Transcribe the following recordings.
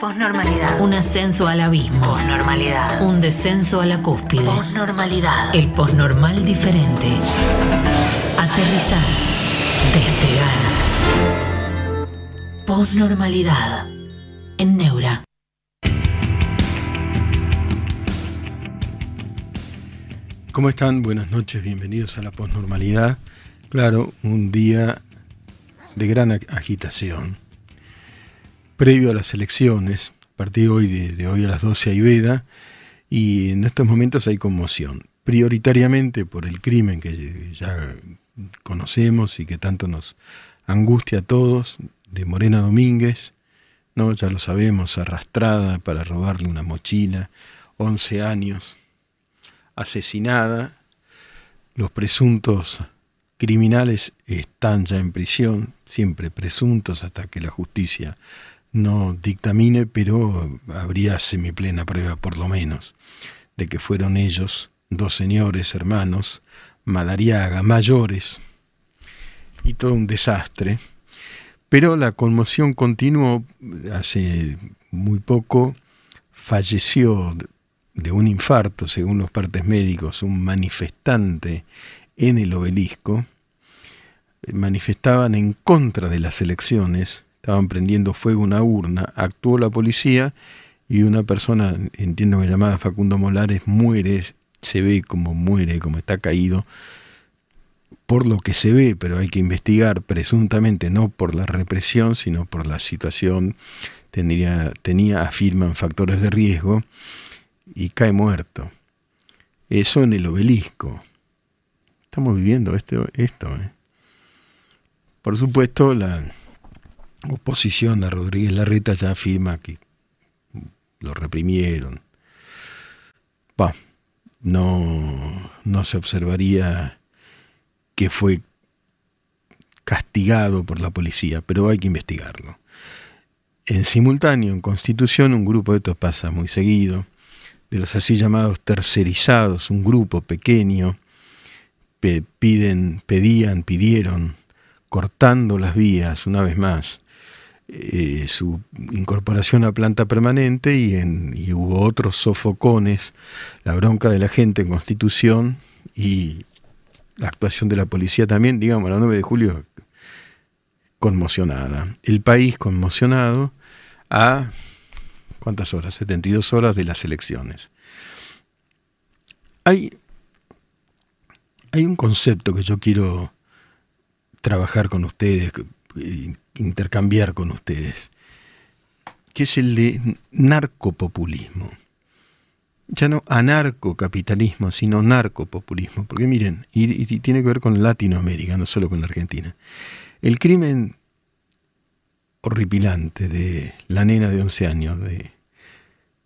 Posnormalidad. Un ascenso al abismo. Posnormalidad. Un descenso a la cúspide. Posnormalidad. El posnormal diferente. Aterrizar. Despegar. Posnormalidad. En Neura. ¿Cómo están? Buenas noches, bienvenidos a la posnormalidad. Claro, un día de gran agitación. Previo a las elecciones, a partir de hoy, de, hoy a las 12 hay veda, y en estos momentos hay conmoción, prioritariamente por el crimen que ya conocemos y que tanto nos angustia a todos, de Morena Domínguez, ¿no? ya lo sabemos, arrastrada para robarle una mochila, 11 años, asesinada, los presuntos criminales están ya en prisión, siempre presuntos hasta que la justicia no dictamine, pero habría semiplena prueba por lo menos de que fueron ellos, dos señores hermanos, Madariaga, mayores, y todo un desastre. Pero la conmoción continuó, hace muy poco falleció de un infarto, según los partes médicos, un manifestante en el obelisco, manifestaban en contra de las elecciones, estaban prendiendo fuego una urna, actuó la policía y una persona, entiendo que llamada Facundo Molares, muere, se ve como muere, como está caído, por lo que se ve, pero hay que investigar presuntamente, no por la represión, sino por la situación, tenía, tenía afirman, factores de riesgo, y cae muerto. Eso en el obelisco. Estamos viviendo esto. esto ¿eh? Por supuesto, la oposición a Rodríguez Larreta ya afirma que lo reprimieron. no, no se observaría que fue castigado por la policía, pero hay que investigarlo. En simultáneo, en Constitución, un grupo de esto pasa muy seguido, de los así llamados tercerizados, un grupo pequeño, piden, pedían, pidieron, cortando las vías una vez más, eh, su incorporación a planta permanente y, en, hubo otros sofocones, la bronca de la gente en Constitución y la actuación de la policía también, digamos, la 9 de julio conmocionada. El país conmocionado a ¿Cuántas horas? 72 horas de las elecciones. Hay, hay un concepto que yo quiero trabajar con ustedes, intercambiar con ustedes, que es el de narcopopulismo. Ya no anarcocapitalismo, sino narcopopulismo. Porque miren, y, y, tiene que ver con Latinoamérica, no solo con la Argentina. El crimen horripilante de la nena de 11 años, de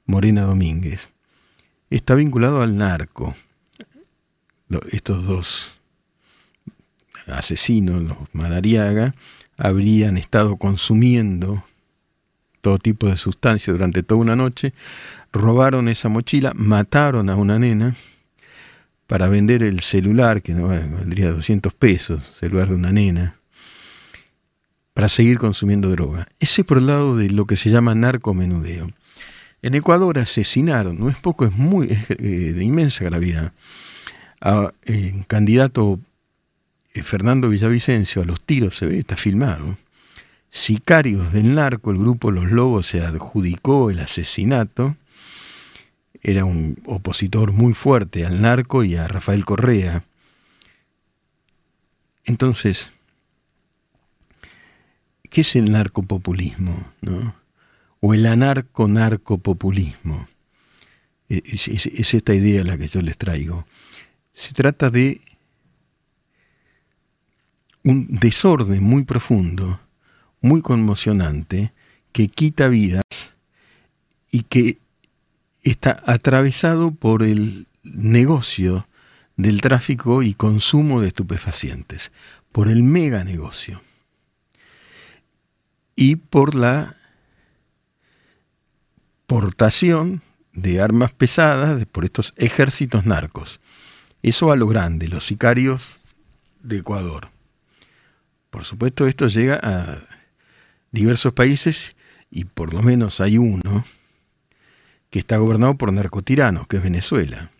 Morena Domínguez, está vinculado al narco. Estos dos asesinos, los Madariaga, habrían estado consumiendo todo tipo de sustancias durante toda una noche, robaron esa mochila, mataron a una nena para vender el celular, que no valdría 200 pesos, celular de una nena, para seguir consumiendo droga. Ese por el lado de lo que se llama narcomenudeo. En Ecuador asesinaron, no es poco, es muy eh, de inmensa gravedad, a eh, candidato eh, Fernando Villavicencio, a los tiros se ve, está filmado. Sicarios del narco, el grupo Los Lobos se adjudicó el asesinato. Era un opositor muy fuerte al narco y a Rafael Correa. Entonces, ¿Qué es el narcopopulismo? ¿no? O el anarco-narcopopulismo. E, es, es, esta idea la que yo les traigo. Se trata de un desorden muy profundo, muy conmocionante, que quita vidas y que está atravesado por el negocio del tráfico y consumo de estupefacientes, por el mega negocio y por la portación de armas pesadas por estos ejércitos narcos. Eso a lo grande, los sicarios de Ecuador. Por supuesto, esto llega a diversos países y por lo menos hay uno que está gobernado por narcotiranos, que es Venezuela.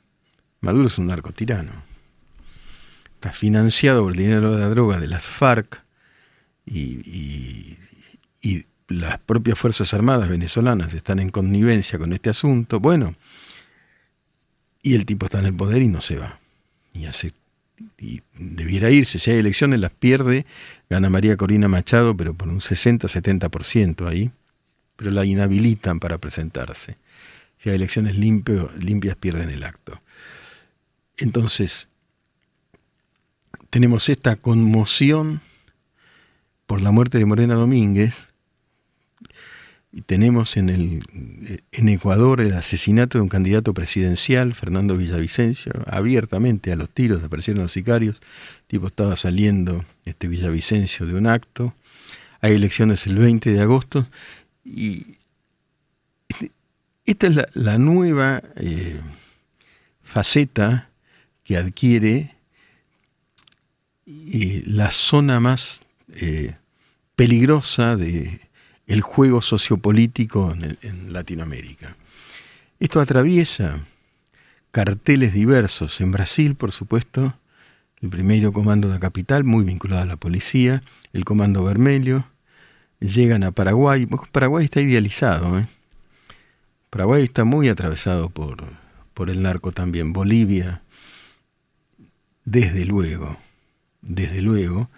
Maduro es un narcotirano. Está financiado por el dinero de la droga de las FARC y, las propias Fuerzas Armadas venezolanas están en connivencia con este asunto. Bueno, y el tipo está en el poder y no se va. Y hace y debiera irse. Si hay elecciones, las pierde. Gana María Corina Machado, pero por un 60-70% ahí. Pero la inhabilitan para presentarse. Si hay elecciones limpio, limpias, pierden el acto. Entonces, tenemos esta conmoción por la muerte de Morena Domínguez, tenemos en, el, en Ecuador el asesinato de un candidato presidencial, Fernando Villavicencio, abiertamente a los tiros aparecieron los sicarios, el tipo estaba saliendo este Villavicencio de un acto, hay elecciones el 20 de agosto y esta es la, nueva eh, faceta que adquiere eh, la zona más eh, peligrosa de el juego sociopolítico en, Latinoamérica. Esto atraviesa carteles diversos. En Brasil, por supuesto, el primero comando de la capital, muy vinculado a la policía, el comando vermelho, llegan a Paraguay. Paraguay está idealizado. ¿eh? Paraguay está muy atravesado por, por el narco también. Bolivia, desde luego, desde luego.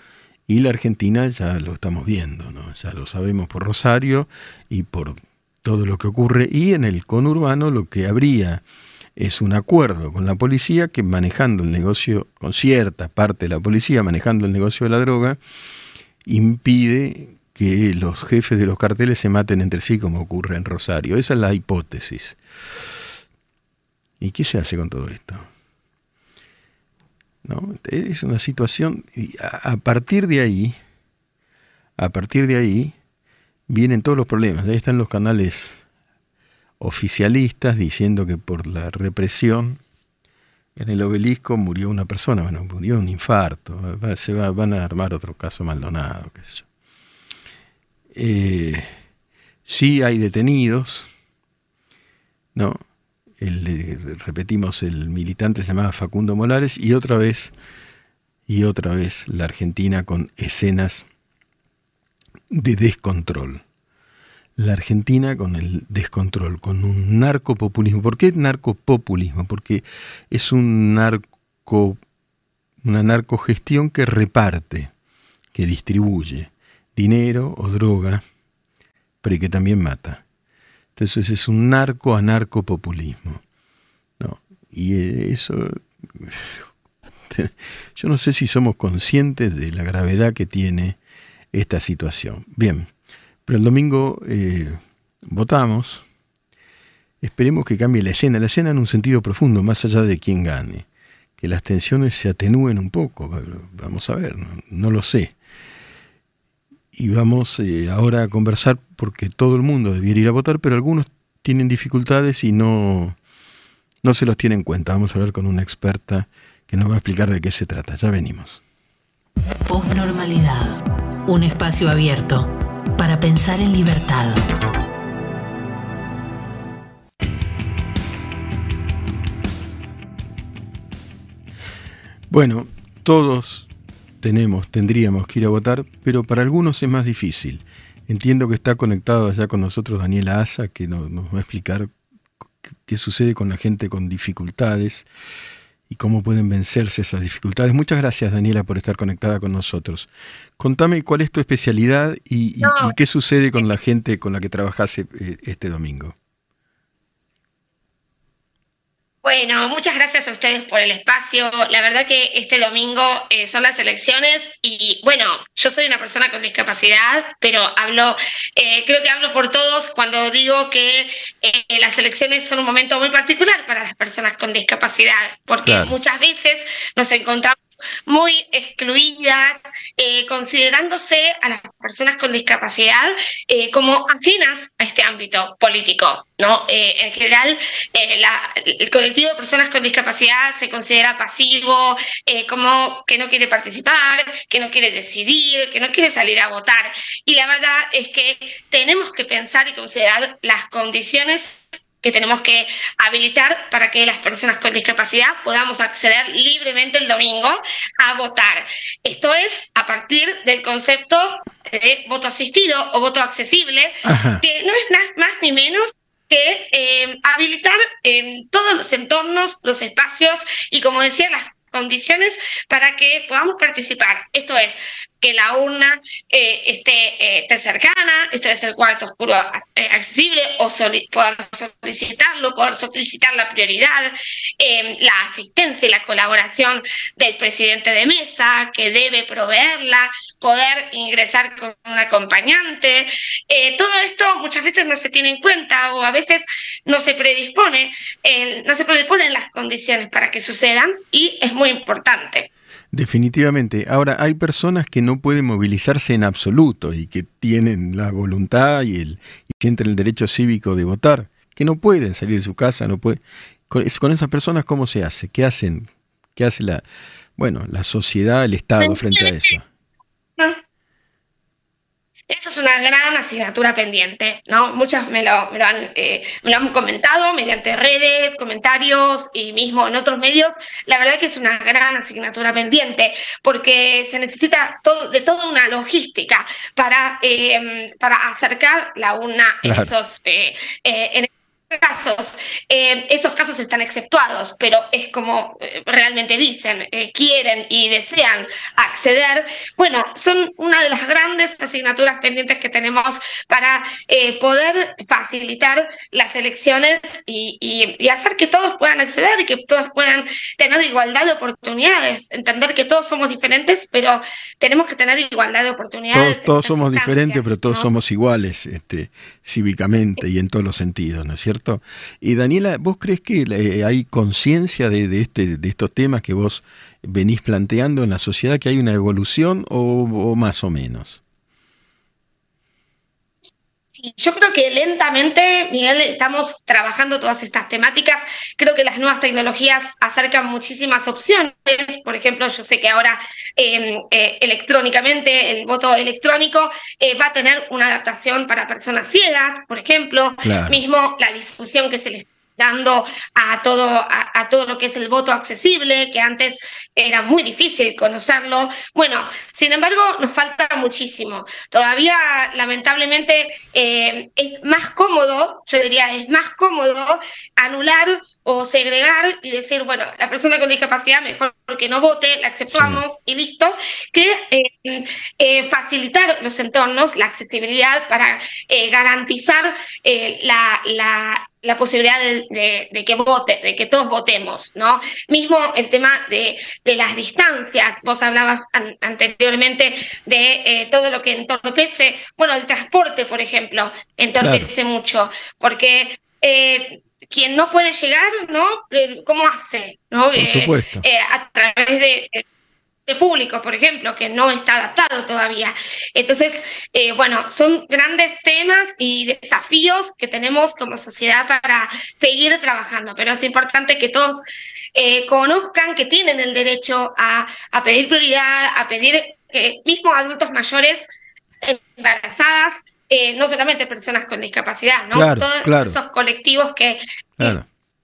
Y la Argentina ya lo estamos viendo, ¿no? ya lo sabemos por Rosario y por todo lo que ocurre. Y en el conurbano lo que habría es un acuerdo con la policía que manejando el negocio, con cierta parte de la policía manejando el negocio de la droga, impide que los jefes de los carteles se maten entre sí como ocurre en Rosario. Esa es la hipótesis. ¿Y qué se hace con todo esto? Es una situación, y a, partir de ahí, a partir de ahí, vienen todos los problemas. Ahí están los canales oficialistas diciendo que por la represión en el obelisco murió una persona, bueno, murió un infarto, se va, van a armar otro caso Maldonado, qué sé yo. Eh, sí hay detenidos, ¿no? El, repetimos, el militante se llamaba Facundo Molares, y otra vez, y otra vez la Argentina con escenas de descontrol. La Argentina con el descontrol, con un narcopopulismo. ¿Por qué narcopopulismo? Porque es un narco, una narcogestión que reparte, que distribuye dinero o droga, pero que también mata. Entonces es un narco a populismo. ¿no? Y eso, yo no sé si somos conscientes de la gravedad que tiene esta situación. Bien, pero el domingo eh, votamos. Esperemos que cambie la escena, la escena en un sentido profundo, más allá de quién gane. Que las tensiones se atenúen un poco. Vamos a ver, no lo sé y vamos eh, ahora a conversar porque todo el mundo debiera ir a votar, pero algunos tienen dificultades y no, no se los tiene en cuenta. Vamos a hablar con una experta que nos va a explicar de qué se trata. Ya venimos. Postnormalidad. Un espacio abierto para pensar en libertad. Bueno, todos tenemos, tendríamos que ir a votar, pero para algunos es más difícil. Entiendo que está conectado allá con nosotros Daniela Asa, que nos, va a explicar qué sucede con la gente con dificultades y cómo pueden vencerse esas dificultades. Muchas gracias, Daniela, por estar conectada con nosotros. Contame cuál es tu especialidad y, qué sucede con la gente con la que trabajas eh, este domingo. Bueno, muchas gracias a ustedes por el espacio. La verdad que este domingo eh, son las elecciones y bueno, yo soy una persona con discapacidad, pero hablo, eh, creo que hablo por todos cuando digo que eh, las elecciones son un momento muy particular para las personas con discapacidad, porque muchas veces nos encontramos muy excluidas, eh, considerándose a las personas con discapacidad eh, como ajenas a este ámbito político. ¿no? Eh, en general, el colectivo de personas con discapacidad se considera pasivo, como que no quiere participar, que no quiere decidir, que no quiere salir a votar. Y la verdad es que tenemos que pensar y considerar las condiciones que tenemos que habilitar para que las personas con discapacidad podamos acceder libremente el domingo a votar. Esto es a partir del concepto de voto asistido o voto accesible, que no es más ni menos que eh, habilitar en todos los entornos, los espacios y, como decía, las condiciones para que podamos participar. Esto es, que la urna eh, eh, esté, cercana, este es el cuarto oscuro eh, accesible, o poder solicitarlo, poder solicitar la prioridad, em, la asistencia y la colaboración del presidente de mesa, que debe proveerla, poder ingresar con un acompañante. todo esto muchas veces no se tiene en cuenta o a veces no se predispone, no se predisponen las condiciones para que sucedan y es muy importante. Definitivamente. Ahora, hay personas que no pueden movilizarse en absoluto y que tienen la voluntad y, el, y sienten el derecho cívico de votar, que no pueden salir de su casa, no pueden. Con, con esas personas, ¿cómo se hace? ¿Qué hacen? ¿Qué hace la, bueno, la sociedad, el Estado frente a eso? Esa es una gran asignatura pendiente, ¿no? Muchas me lo, han, eh, me lo han comentado mediante redes, comentarios y mismo en otros medios. La verdad que es una gran asignatura pendiente porque se necesita todo, de toda una logística para, eh, para acercar la una en esos, eh, en casos, eh, esos casos están exceptuados, pero es como eh, realmente dicen, eh, quieren y desean acceder, bueno, son una de las grandes asignaturas pendientes que tenemos para poder facilitar las elecciones y, y, hacer que todos puedan acceder y que todos puedan tener igualdad de oportunidades, entender que todos somos diferentes, pero tenemos que tener igualdad de oportunidades. Todos, somos diferentes, pero todos somos iguales este, cívicamente y en todos los sentidos, ¿no es cierto? Y Daniela, ¿vos crees que eh, hay conciencia de, este, de estos temas que vos venís planteando en la sociedad, que hay una evolución o, más o menos? Sí, yo creo que lentamente, Miguel, estamos trabajando todas estas temáticas. Creo que las nuevas tecnologías acercan muchísimas opciones. Por ejemplo, yo sé que ahora em, eh, electrónicamente el voto electrónico eh, va a tener una adaptación para personas ciegas, por ejemplo. Mismo la difusión que se les dando a todo, a, todo lo que es el voto accesible, que antes era muy difícil conocerlo. Bueno, sin embargo, nos falta muchísimo. Todavía, lamentablemente, eh, es más cómodo, yo diría, es más cómodo anular o segregar y decir, bueno, la persona con discapacidad mejor que no vote, la aceptamos y listo, que eh, eh, facilitar los entornos, la accesibilidad para garantizar la, la la posibilidad de, que vote, de que todos votemos, ¿no? Mismo el tema de, las distancias, vos hablabas anteriormente de eh, todo lo que entorpece, bueno, el transporte, por ejemplo, entorpece mucho, porque eh, quien no puede llegar, ¿no? Eh, ¿Cómo hace? ¿no? Por supuesto. a través de público, por ejemplo, que no está adaptado todavía. Entonces, eh, bueno, son grandes temas y desafíos que tenemos como sociedad para seguir trabajando, pero es importante que todos eh, conozcan que tienen el derecho a, pedir prioridad, a pedir que mismos adultos mayores embarazadas, eh, no solamente personas con discapacidad, ¿no? Todos esos colectivos que,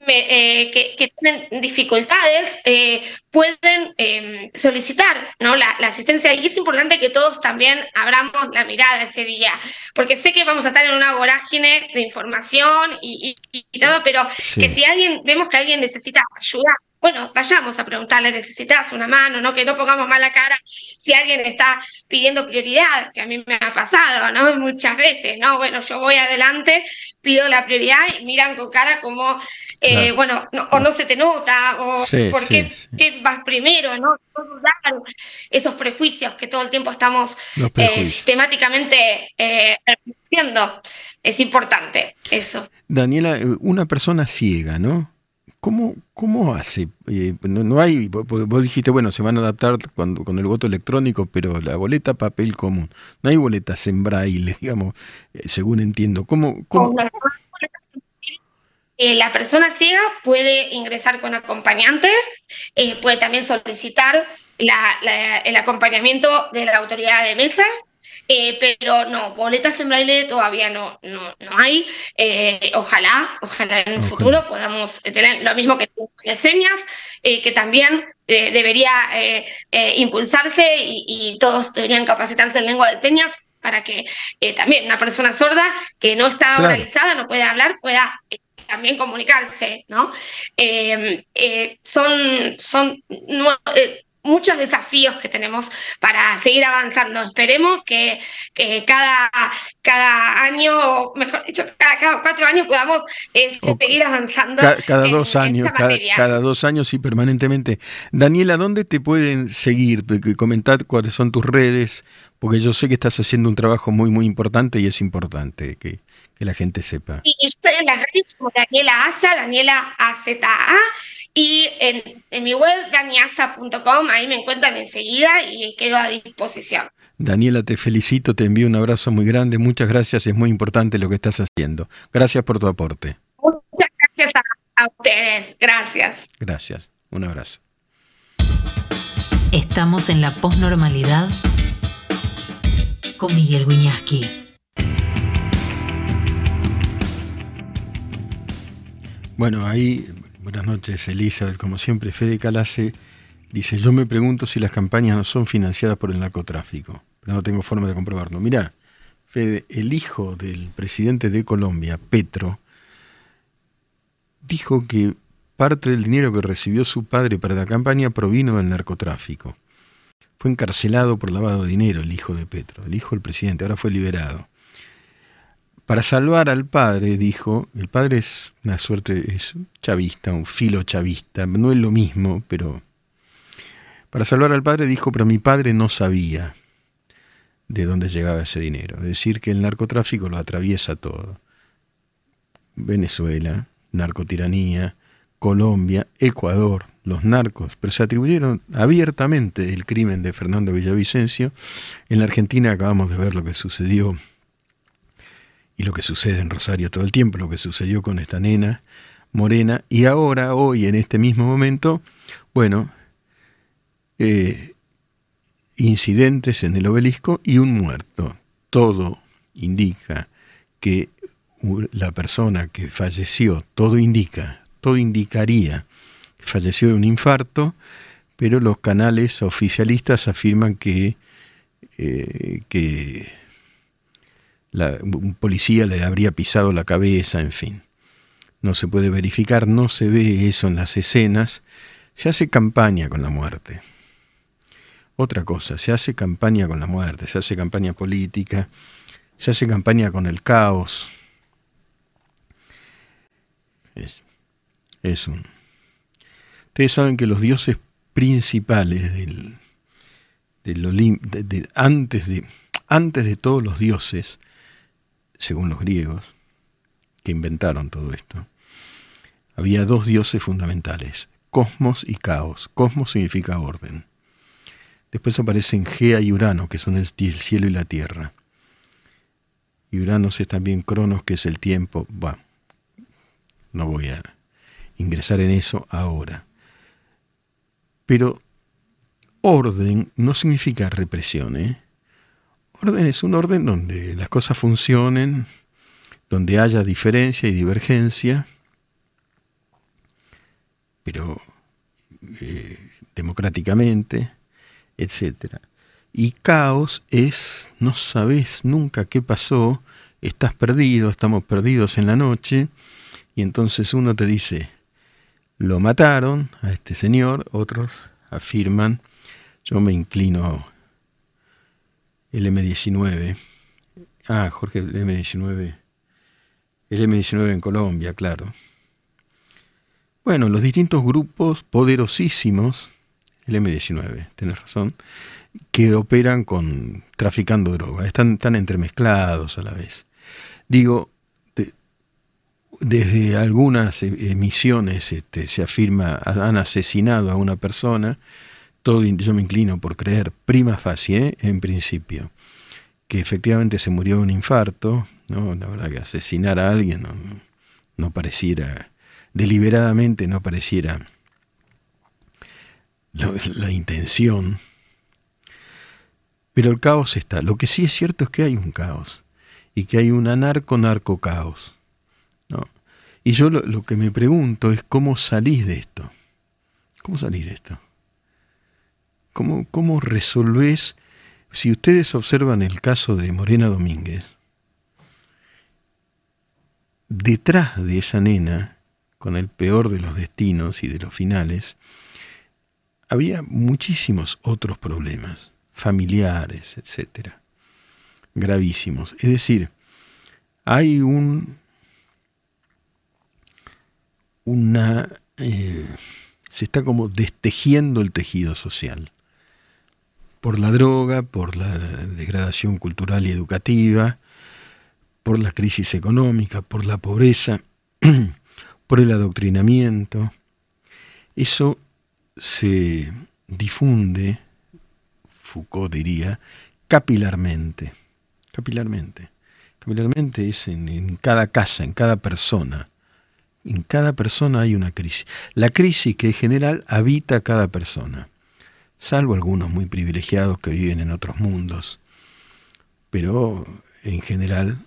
eh, que, tienen dificultades eh, pueden em, solicitar ¿no? La, asistencia y es importante que todos también abramos la mirada ese día, porque sé que vamos a estar en una vorágine de información y, todo, pero que si alguien vemos que alguien necesita ayuda, bueno, vayamos a preguntarle, ¿necesitas una mano? ¿no? Que no pongamos mala cara si alguien está pidiendo prioridad, que a mí me ha pasado, ¿no? Muchas veces, ¿no? Bueno, yo voy adelante, pido la prioridad y miran con cara como, eh, bueno, o no se te nota, o ¿por qué, vas primero, ¿no? Esos prejuicios que todo el tiempo estamos eh, sistemáticamente eh, Es importante eso. Daniela, una persona ciega, ¿no? ¿Cómo, cómo hace? Eh, no, hay, vos dijiste, bueno, se van a adaptar cuando, con el voto electrónico, pero la boleta papel común. No hay boletas en braille, digamos, eh, según entiendo. ¿Cómo? Eh, la persona ciega puede ingresar con acompañante, puede también solicitar el acompañamiento de la autoridad de mesa eh, pero no, boletas en braille todavía no, no, no hay. Eh, ojalá, ojalá en el futuro podamos tener lo mismo que de señas, eh, que también debería impulsarse y, todos deberían capacitarse en lengua de señas para que también una persona sorda que no está organizada, no puede hablar, pueda también comunicarse, ¿no? son, son muchos desafíos que tenemos para seguir avanzando. Esperemos que, cada, cada año, mejor dicho, cada, cuatro años podamos este, seguir avanzando. cada dos años, cada, dos años y permanentemente. Daniela, ¿dónde te pueden seguir? Comentar cuáles son tus redes, porque yo sé que estás haciendo un trabajo muy, muy importante y es importante que, que la gente sepa. Y estoy en las redes como Daniela Asa, Daniela AZA y en, mi web, daniasa.com, ahí me encuentran enseguida y quedo a disposición. Daniela, te felicito, te envío un abrazo muy grande, muchas gracias, es muy importante lo que estás haciendo. Gracias por tu aporte. Muchas gracias a, ustedes, gracias. Gracias, un abrazo. Estamos en la posnormalidad con Miguel Wiñaski. Bueno, ahí Buenas noches, Elizabeth. Como siempre, Fede Calase dice, yo me pregunto si las campañas no son financiadas por el narcotráfico, pero no tengo forma de comprobarlo. Mirá, Fede, el hijo del presidente de Colombia, Petro, dijo que parte del dinero que recibió su padre para la campaña provino del narcotráfico. Fue encarcelado por lavado de dinero el hijo de Petro, el hijo del presidente, ahora fue liberado para salvar al padre, dijo, el padre es una suerte, es chavista, un filo chavista, no es lo mismo, pero para salvar al padre dijo, pero mi padre no sabía de dónde llegaba ese dinero. Es decir, que el narcotráfico lo atraviesa todo. Venezuela, narcotiranía, Colombia, Ecuador, los narcos, pero se atribuyeron abiertamente el crimen de Fernando Villavicencio. En la Argentina acabamos de ver lo que sucedió lo que sucede en Rosario todo el tiempo, lo que sucedió con esta nena morena, y ahora, hoy, en este mismo momento, bueno, eh, incidentes en el obelisco y un muerto. Todo indica que la persona que falleció, todo indica, todo indicaría que falleció de un infarto, pero los canales oficialistas afirman que, eh, que un policía le habría pisado la cabeza, en fin. No se puede verificar, no se ve eso en las escenas. Se hace campaña con la muerte. Otra cosa, se hace campaña con la muerte, se hace campaña política, se hace campaña con el caos. Es, es un... Ustedes saben que los dioses principales del, del antes, de, antes de todos los dioses, según los griegos, que inventaron todo esto, había dos dioses fundamentales, Cosmos y Caos. Cosmos significa orden. Después aparecen Gea y Urano, que son el, cielo y la tierra. Y Urano es también Cronos, que es el tiempo. Bueno, no voy a ingresar en eso ahora. Pero orden no significa represión, ¿eh? Orden es un orden donde las cosas funcionen, donde haya diferencia y divergencia, pero eh, democráticamente, etc. Y caos es, no sabes nunca qué pasó, estás perdido, estamos perdidos en la noche, y entonces uno te dice, lo mataron a este señor, otros afirman, yo me inclino el M19. Ah, Jorge, el M19. El M19 en Colombia, claro. Bueno, los distintos grupos poderosísimos, el M19, tenés razón, que operan con traficando droga, están tan entremezclados a la vez. Digo, desde algunas emisiones este, se afirma han asesinado a una persona, todo yo me inclino por creer prima facie, en principio, que efectivamente se murió de un infarto, ¿no? la verdad que asesinar a alguien no, no pareciera, deliberadamente no pareciera la, intención, pero el caos está. Lo que sí es cierto es que hay un caos y que hay un anarco-narco caos. ¿no? Y yo lo, lo, que me pregunto es cómo salís de esto. ¿Cómo salís de esto? ¿Cómo, cómo resolvés? Si ustedes observan el caso de Morena Domínguez, detrás de esa nena, con el peor de los destinos y de los finales, había muchísimos otros problemas, familiares, etcétera, gravísimos. Es decir, hay un una eh, se está como destejiendo el tejido social por la droga, por la degradación cultural y educativa, por la crisis económica, por la pobreza, por el adoctrinamiento. Eso se difunde, Foucault diría, capilarmente. Capilarmente. Capilarmente es en, en, cada casa, en cada persona. En cada persona hay una crisis. La crisis que es general habita a cada persona, salvo algunos muy privilegiados que viven en otros mundos. Pero en general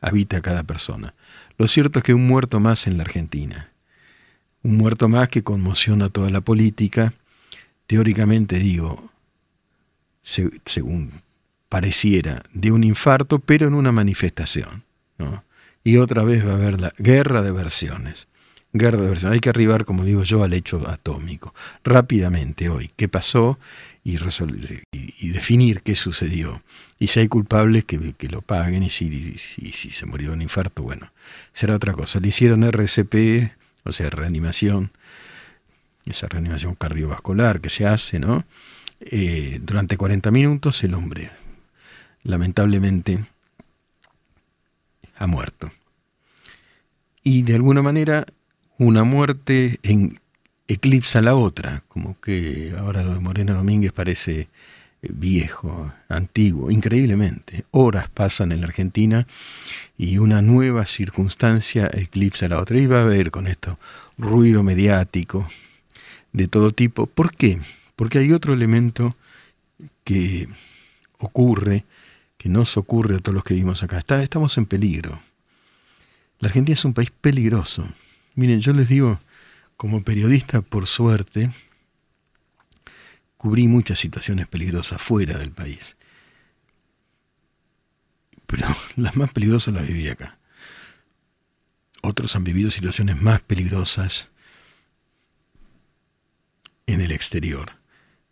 habita cada persona. Lo cierto es que un muerto más en la Argentina un muerto más que conmociona toda la política. Teóricamente digo, se, según pareciera, de un infarto, pero en una manifestación. ¿no? Y otra vez va a haber la guerra de versiones. Hay que arribar, como digo yo, al hecho atómico. Rápidamente hoy, qué pasó y, y, definir qué sucedió. Y si hay culpables, que, que lo paguen. Y si, si, si se murió de un infarto, bueno, será otra cosa. Le hicieron RCP o sea, reanimación, esa reanimación cardiovascular que se hace, ¿no? Eh, durante 40 minutos el hombre, lamentablemente, ha muerto. Y de alguna manera, una muerte en, eclipsa la otra, como que ahora Morena Domínguez parece viejo, antiguo, increíblemente. Horas pasan en la Argentina y una nueva circunstancia eclipsa la otra. Y va a haber con esto ruido mediático de todo tipo. ¿Por qué? Porque hay otro elemento que ocurre, que nos ocurre a todos los que vivimos acá. Estamos en peligro. La Argentina es un país peligroso. Miren, yo les digo, como periodista, por suerte, cubrí muchas situaciones peligrosas fuera del país. Pero las más peligrosas las viví acá. Otros han vivido situaciones más peligrosas en el exterior.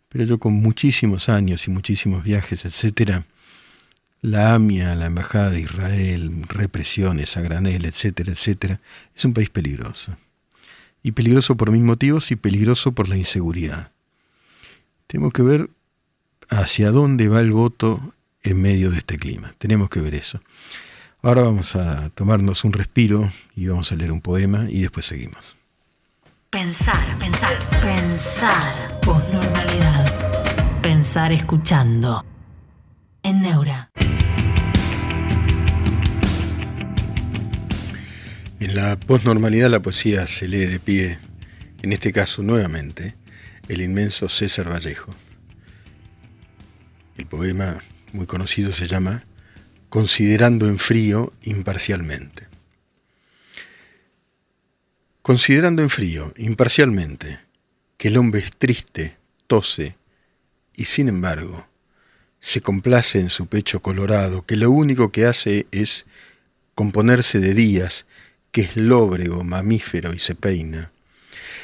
Pero yo con muchísimos años y muchísimos viajes, etcétera, la AMIA, la Embajada de Israel, represiones a granel, etcétera, etcétera, es un país peligroso. Y peligroso por mil motivos y peligroso por la inseguridad. Tenemos que ver hacia dónde va el voto en medio de este clima. Tenemos que ver eso. Ahora vamos a tomarnos un respiro y vamos a leer un poema y después seguimos. Pensar, pensar, pensar. Posnormalidad. Pensar escuchando. En Neura. En la posnormalidad la poesía se lee de pie, en este caso nuevamente, el inmenso César Vallejo. El poema muy conocido se llama Considerando en frío imparcialmente. Considerando en frío imparcialmente que el hombre es triste, tose y sin embargo se complace en su pecho colorado, que lo único que hace es componerse de días, que es lóbrego, mamífero y se peina,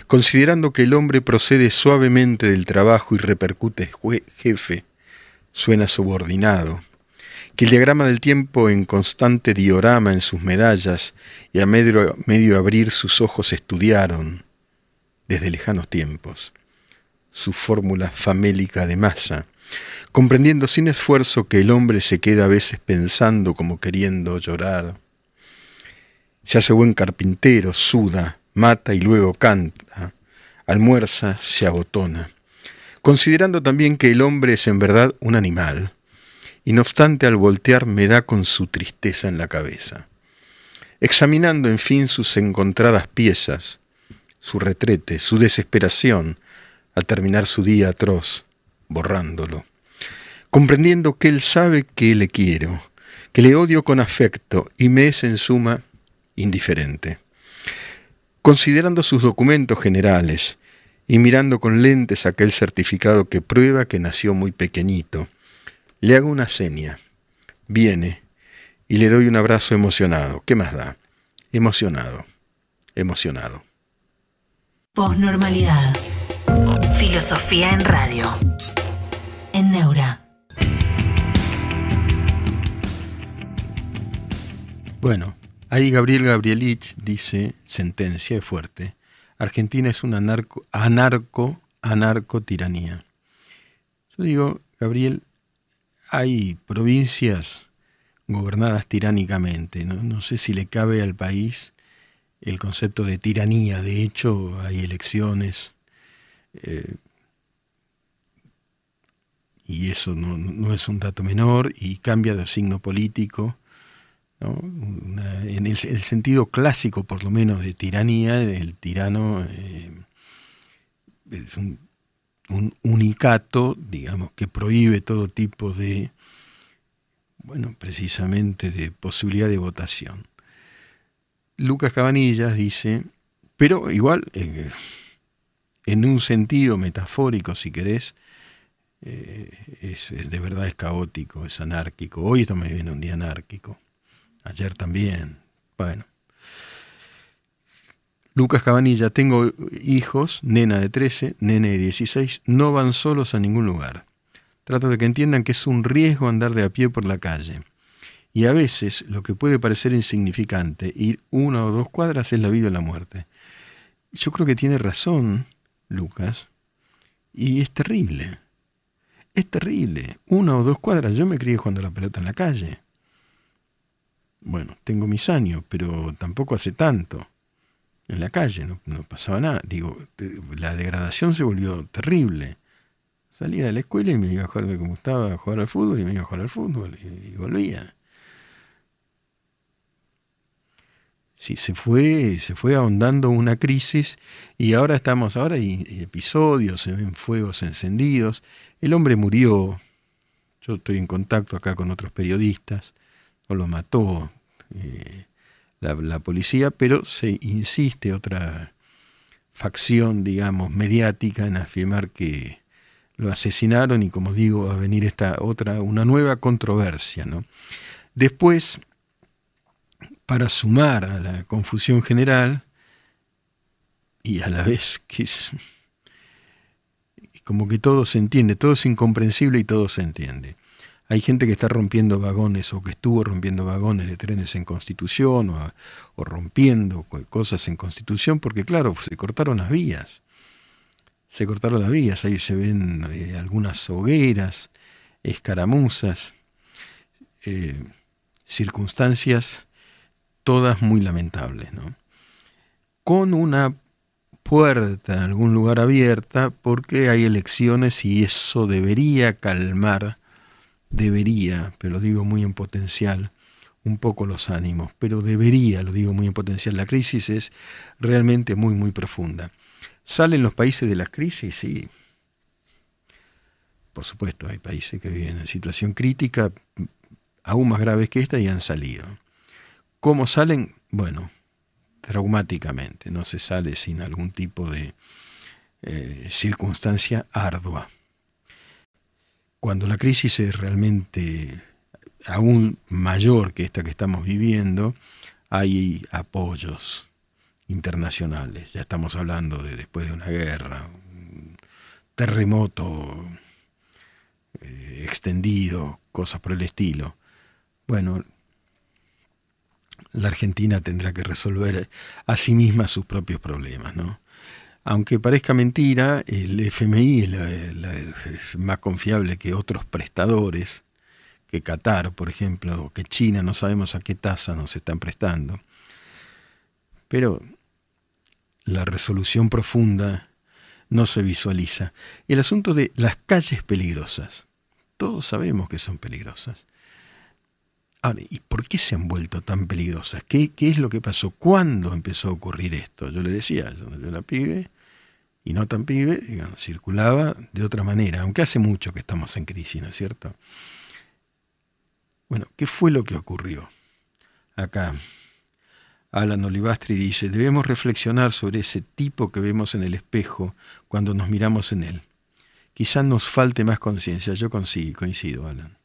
considerando que el hombre procede suavemente del trabajo y repercute jefe, suena subordinado, que el diagrama del tiempo en constante diorama en sus medallas y a medio, medio abrir sus ojos estudiaron, desde lejanos tiempos, su fórmula famélica de masa, comprendiendo sin esfuerzo que el hombre se queda a veces pensando como queriendo llorar, Se hace buen carpintero, suda, mata y luego canta, almuerza, se abotona, considerando también que el hombre es en verdad un animal, y no obstante al voltear me da con su tristeza en la cabeza. Examinando en fin sus encontradas piezas, su retrete, su desesperación, al terminar su día atroz, borrándolo, comprendiendo que él sabe que le quiero, que le odio con afecto y me es en suma indiferente. Considerando sus documentos generales y mirando con lentes aquel certificado que prueba que nació muy pequeñito, le hago una seña. Viene y le doy un abrazo emocionado. ¿Qué más da? Emocionado. Emocionado. Posnormalidad. Filosofía en radio. En Neura. Bueno, ahí Gabriel Gabrielich dice, sentencia fuerte, Argentina es una anarco, anarco, anarco tiranía. Yo digo, Gabriel, hay provincias gobernadas tiránicamente, no, sé si le cabe al país el concepto de tiranía, de hecho hay elecciones eh, y eso no, no, es un dato menor y cambia de signo político en el, sentido clásico, por lo menos, de tiranía, el tirano eh, es un, unicato, digamos, que prohíbe todo tipo de, bueno, precisamente de posibilidad de votación. Lucas Cabanillas dice, pero igual, eh, en un sentido metafórico, si querés, eh, es, de verdad es caótico, es anárquico. Hoy estamos viviendo un día anárquico. Ayer también. Bueno. Lucas Cabanilla, tengo hijos, nena de 13, nene de 16, no van solos a ningún lugar. Trato de que entiendan que es un riesgo andar de a pie por la calle. Y a veces lo que puede parecer insignificante, ir una o dos cuadras, es la vida o la muerte. Yo creo que tiene razón, Lucas, y es terrible. Es terrible. Una o dos cuadras. Yo me crié jugando la pelota en la calle bueno, tengo mis años, pero tampoco hace tanto. En la calle no, pasaba nada. Digo, la degradación se volvió terrible. Salía de la escuela y me iba a jugar como estaba a jugar al fútbol y me iba a jugar al fútbol y, volvía. Sí, se fue, se fue ahondando una crisis y ahora estamos, ahora hay episodios, se ven fuegos encendidos. El hombre murió. Yo estoy en contacto acá con otros periodistas o lo mató eh, la, policía, pero se insiste otra facción, digamos, mediática en afirmar que lo asesinaron y como digo, va a venir esta otra, una nueva controversia. ¿no? Después, para sumar a la confusión general, y a la vez que es como que todo se entiende, todo es incomprensible y todo se entiende. Hay gente que está rompiendo vagones o que estuvo rompiendo vagones de trenes en Constitución o, rompiendo cosas en Constitución porque, claro, se cortaron las vías. Se cortaron las vías, ahí se ven eh, algunas hogueras, escaramuzas, eh, circunstancias todas muy lamentables. ¿no? Con una puerta en algún lugar abierta porque hay elecciones y eso debería calmar debería, pero lo digo muy en potencial, un poco los ánimos, pero debería, lo digo muy en potencial, la crisis es realmente muy, muy profunda. ¿Salen los países de la crisis? Sí. Por supuesto, hay países que viven en situación crítica aún más graves que esta y han salido. ¿Cómo salen? Bueno, traumáticamente, no se sale sin algún tipo de eh, circunstancia ardua. Cuando la crisis es realmente aún mayor que esta que estamos viviendo, hay apoyos internacionales. Ya estamos hablando de después de una guerra, un terremoto eh, extendido, cosas por el estilo. Bueno, la Argentina tendrá que resolver a sí misma sus propios problemas, ¿no? Aunque parezca mentira, el FMI es, más confiable que otros prestadores, que Qatar, por ejemplo, o que China, no sabemos a qué tasa nos están prestando. Pero la resolución profunda no se visualiza. El asunto de las calles peligrosas. Todos sabemos que son peligrosas. Ahora, ¿y por qué se han vuelto tan peligrosas? ¿Qué, ¿Qué, es lo que pasó? ¿Cuándo empezó a ocurrir esto? Yo le decía, yo, yo era pibe, y no tan pibe, digamos, circulaba de otra manera, aunque hace mucho que estamos en crisis, ¿no es cierto? Bueno, ¿qué fue lo que ocurrió? Acá, Alan Olivastri dice, debemos reflexionar sobre ese tipo que vemos en el espejo cuando nos miramos en él. Quizás nos falte más conciencia, yo coincido, Alan.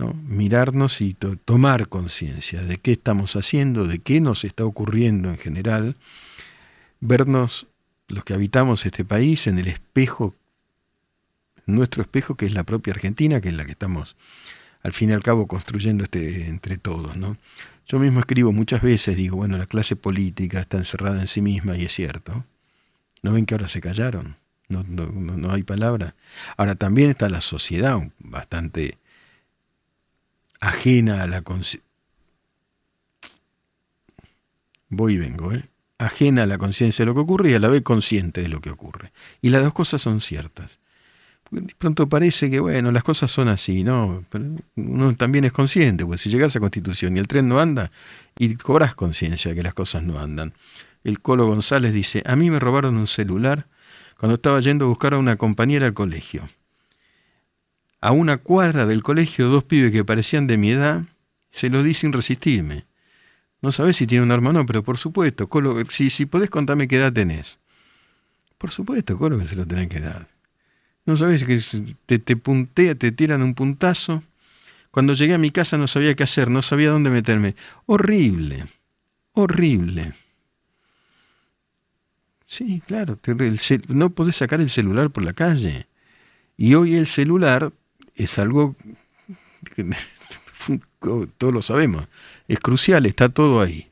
¿No? mirarnos y to tomar conciencia de qué estamos haciendo, de qué nos está ocurriendo en general, vernos los que habitamos este país en el espejo, nuestro espejo que es la propia Argentina, que es la que estamos al fin y al cabo construyendo este, entre todos. Yo mismo escribo muchas veces, digo, bueno, la clase política está encerrada en sí misma y es cierto. ¿No ven que ahora se callaron? No, no, no hay palabra. Ahora también está la sociedad bastante ajena a la conciencia. Voy y vengo, ¿eh? Ajena a la conciencia de lo que ocurre y a la vez consciente de lo que ocurre. Y las dos cosas son ciertas. De pronto parece que, bueno, las cosas son así, ¿no? Pero uno también es consciente, pues si llegas a Constitución y el tren no anda, y cobras conciencia de que las cosas no andan. El Colo González dice, a mí me robaron un celular cuando estaba yendo a buscar a una compañera al colegio a una cuadra del colegio dos pibes que parecían de mi edad, se los di sin resistirme. No sabés si tiene un arma o no, pero por supuesto, si, si podés contarme qué edad tenés. Por supuesto, Colo, que se lo tenés que dar. No sabés que te, te puntea, te tiran un puntazo. Cuando llegué a mi casa no sabía qué hacer, no sabía dónde meterme. Horrible, horrible. Sí, claro, no podés sacar el celular por la calle. Y hoy el celular es algo que todos lo sabemos, es crucial, está todo ahí.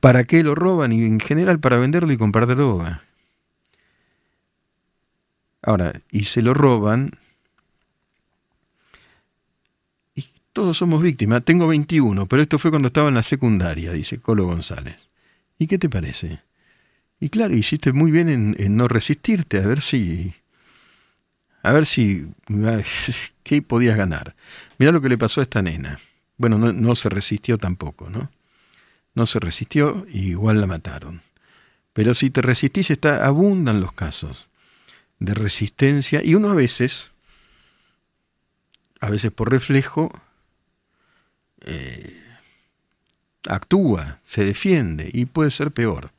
¿Para qué lo roban? Y en general para venderlo y comprar droga. Ahora, y se lo roban, y todos somos víctimas. Tengo 21, pero esto fue cuando estaba en la secundaria, dice Colo González. ¿Y qué te parece? Y claro, hiciste muy bien en, en no resistirte, a ver si a ver si, ¿qué podías ganar? Mira lo que le pasó a esta nena. Bueno, no, se resistió tampoco, ¿no? No se resistió y igual la mataron. Pero si te resistís, está, abundan los casos de resistencia y uno a veces, a veces por reflejo, eh, actúa, se defiende y puede ser peor,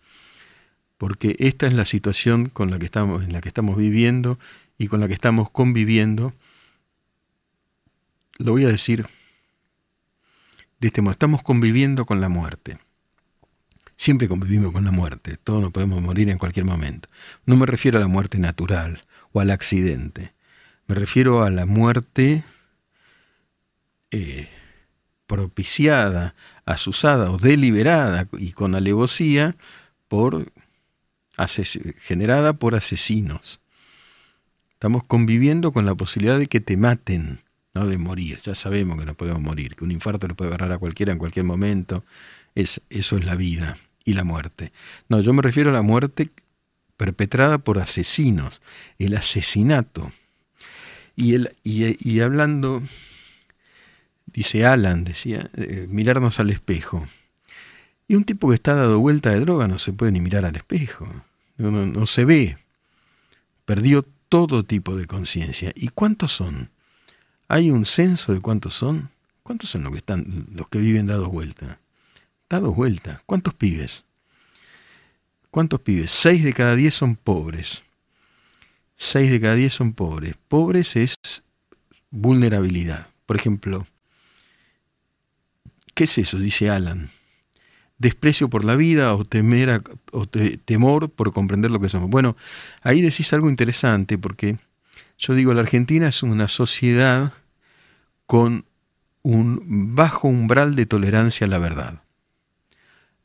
porque esta es la situación con la que estamos, en la que estamos viviendo y con la que estamos conviviendo, lo voy a decir de este modo, estamos conviviendo con la muerte. Siempre convivimos con la muerte, todos nos podemos morir en cualquier momento. No me refiero a la muerte natural o al accidente, me refiero a la muerte eh, propiciada, asusada o deliberada y con alevosía por generada por asesinos. Estamos conviviendo con la posibilidad de que te maten, no de morir. Ya sabemos que no podemos morir, que un infarto le puede agarrar a cualquiera en cualquier momento. Es, eso es la vida y la muerte. No, yo me refiero a la muerte perpetrada por asesinos, el asesinato. Y, el, y, hablando, dice Alan, decía, eh, mirarnos al espejo. Y un tipo que está dado vuelta de droga no se puede ni mirar al espejo, no, no se ve. Perdió todo tipo de conciencia. ¿Y cuántos son? ¿Hay un censo de cuántos son? ¿Cuántos son los que están, los que viven dados vuelta? Dados vuelta. ¿Cuántos pibes? ¿Cuántos pibes? Seis de cada diez son pobres. Seis de cada diez son pobres. Pobres es vulnerabilidad. Por ejemplo, ¿qué es eso? Dice Alan desprecio por la vida o, temer o temor por comprender lo que somos. Bueno, ahí decís algo interesante porque yo digo, la Argentina es una sociedad con un bajo umbral de tolerancia a la verdad.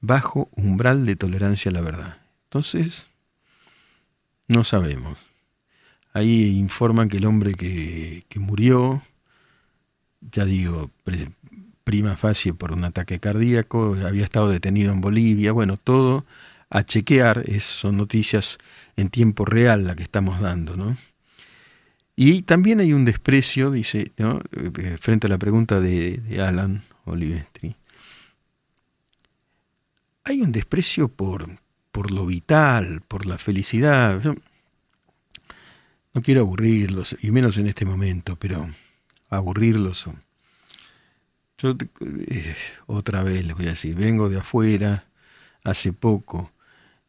Bajo umbral de tolerancia a la verdad. Entonces, no sabemos. Ahí informan que el hombre que, que murió, ya digo, prima facie por un ataque cardíaco, había estado detenido en Bolivia, bueno, todo a chequear, es, son noticias en tiempo real la que estamos dando, ¿no? Y también hay un desprecio, dice, ¿no? Eh, frente a la pregunta de, de Alan Olivestri, hay un desprecio por, por lo vital, por la felicidad. no quiero aburrirlos, y menos en este momento, pero aburrirlos. Yo eh, otra vez les voy a decir, vengo de afuera, hace poco,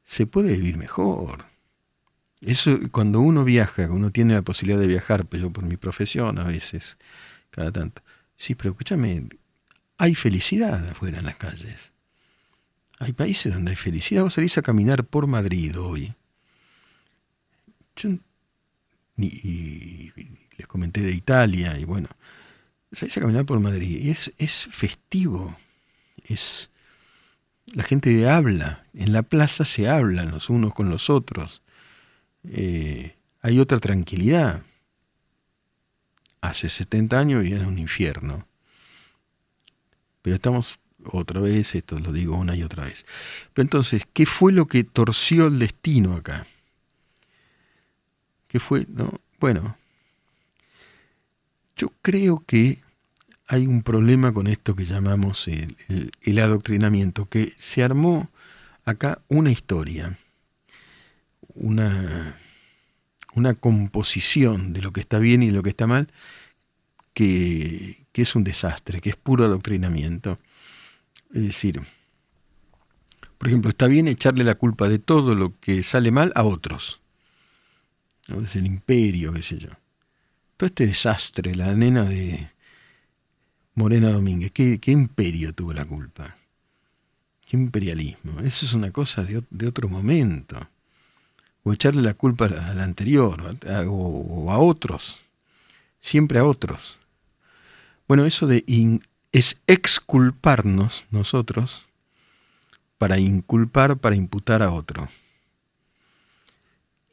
se puede vivir mejor. Eso cuando uno viaja, uno tiene la posibilidad de viajar, pues yo por mi profesión a veces, cada tanto. Sí, pero escúchame, hay felicidad afuera en las calles. Hay países donde hay felicidad. Vos salís a caminar por Madrid hoy. Yo, y, les comenté de Italia y bueno, salís caminar por Madrid es, es festivo. Es, la gente habla, en la plaza se hablan los unos con los otros. Eh, hay otra tranquilidad. Hace 70 años vivía en un infierno. Pero estamos otra vez, esto lo digo una y otra vez. Pero entonces, ¿qué fue lo que torció el destino acá? ¿Qué fue? No? Bueno, yo creo que hay un problema con esto que llamamos el, adoctrinamiento, que se armó acá una historia, una, una composición de lo que está bien y lo que está mal, que, que es un desastre, que es puro adoctrinamiento. Es decir, por ejemplo, está bien echarle la culpa de todo lo que sale mal a otros. Es el imperio, qué sé yo. Todo este desastre, la nena de Morena Domínguez, ¿qué, imperio tuvo la culpa? ¿Qué imperialismo? Eso es una cosa de, otro momento. O echarle la culpa al anterior, o, a otros. Siempre a otros. Bueno, eso de es exculparnos nosotros para inculpar, para imputar a otro.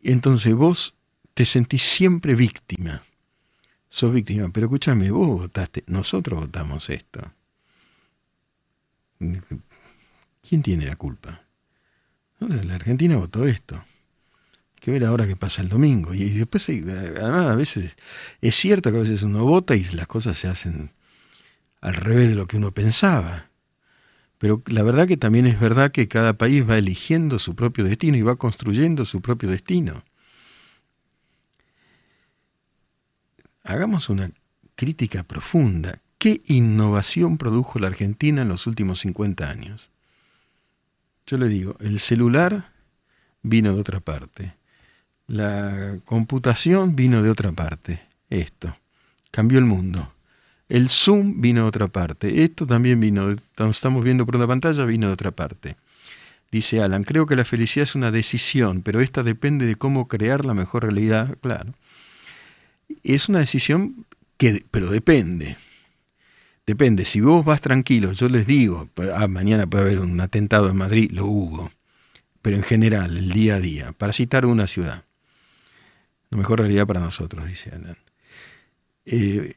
Entonces vos te sentís siempre víctima. Sos víctima, pero escúchame, vos votaste, nosotros votamos esto. ¿Quién tiene la culpa? La Argentina votó esto. Que ver ahora qué pasa el domingo. Y después, además, a veces es cierto que a veces uno vota y las cosas se hacen al revés de lo que uno pensaba. Pero la verdad que también es verdad que cada país va eligiendo su propio destino y va construyendo su propio destino. Hagamos una crítica profunda. ¿Qué innovación produjo la Argentina en los últimos 50 años? Yo le digo, el celular vino de otra parte. La computación vino de otra parte. Esto. Cambió el mundo. El Zoom vino de otra parte. Esto también vino, estamos viendo por una pantalla, vino de otra parte. Dice Alan, creo que la felicidad es una decisión, pero esta depende de cómo crear la mejor realidad. Claro. Es una decisión que, pero depende. Depende. Si vos vas tranquilo, yo les digo, ah, mañana puede haber un atentado en Madrid, lo hubo. Pero en general, el día a día, para citar una ciudad. La mejor realidad para nosotros, dice Alan. Eh,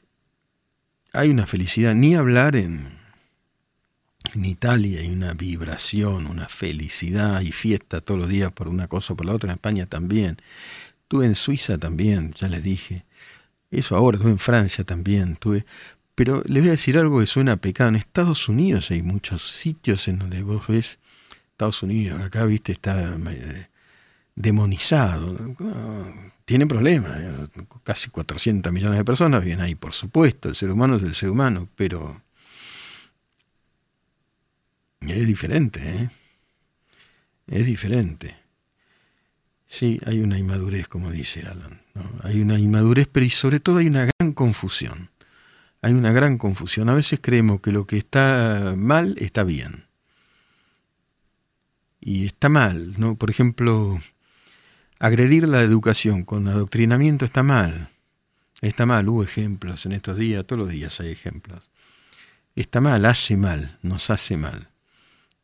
hay una felicidad, ni hablar en, en Italia hay una vibración, una felicidad y fiesta todos los días por una cosa o por la otra, en España también. Tuve en Suiza también, ya les dije. Eso ahora, tuve en Francia también, tuve... Pero les voy a decir algo que suena pecado. En Estados Unidos hay muchos sitios en donde vos ves, Estados Unidos, acá, viste, está demonizado tiene problemas. ¿eh? Casi 400 millones de personas viven ahí, por supuesto. El ser humano es el ser humano, pero es diferente. ¿eh? Es diferente. Sí, hay una inmadurez, como dice Alan. Hay una inmadurez, pero y sobre todo hay una gran confusión. Hay una gran confusión. A veces creemos que lo que está mal está bien. Y está mal, ¿no? Por ejemplo, agredir la educación con adoctrinamiento está mal. Está mal, hubo ejemplos en estos días, todos los días hay ejemplos. Está mal, hace mal, nos hace mal.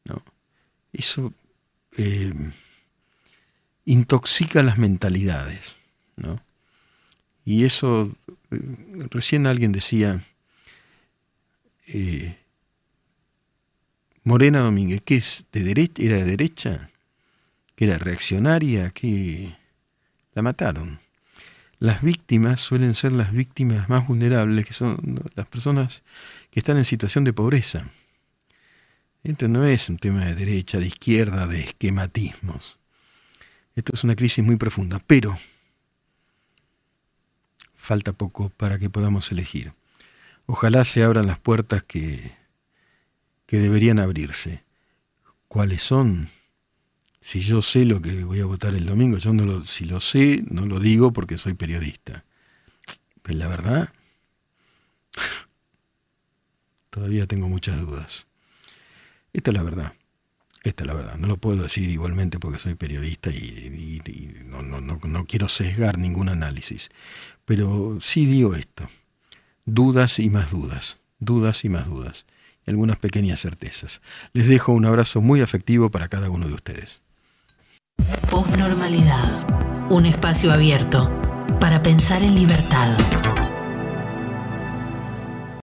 ¿no? Eso eh, intoxica las mentalidades. ¿no? Y eso, eh, recién alguien decía, eh, Morena Domínguez, ¿qué es? ¿De derecha? ¿Era de derecha? ¿Que era reaccionaria? que La mataron. Las víctimas suelen ser las víctimas más vulnerables, que son las personas que están en situación de pobreza. Esto no es un tema de derecha, de izquierda, de esquematismos. Esto es una crisis muy profunda, pero falta poco para que podamos elegir. Ojalá se abran las puertas que, que deberían abrirse. ¿Cuáles son? Si yo sé lo que voy a votar el domingo, yo no lo, si lo sé, no lo digo porque soy periodista. Pero la verdad, todavía tengo muchas dudas. Esta es la verdad. Esta es la verdad. No lo puedo decir igualmente porque soy periodista y, no, no, no, quiero sesgar ningún análisis. Pero sí digo esto. Dudas y más dudas. Dudas y más dudas. Y algunas pequeñas certezas. Les dejo un abrazo muy afectivo para cada uno de ustedes. Un espacio abierto para pensar en libertad.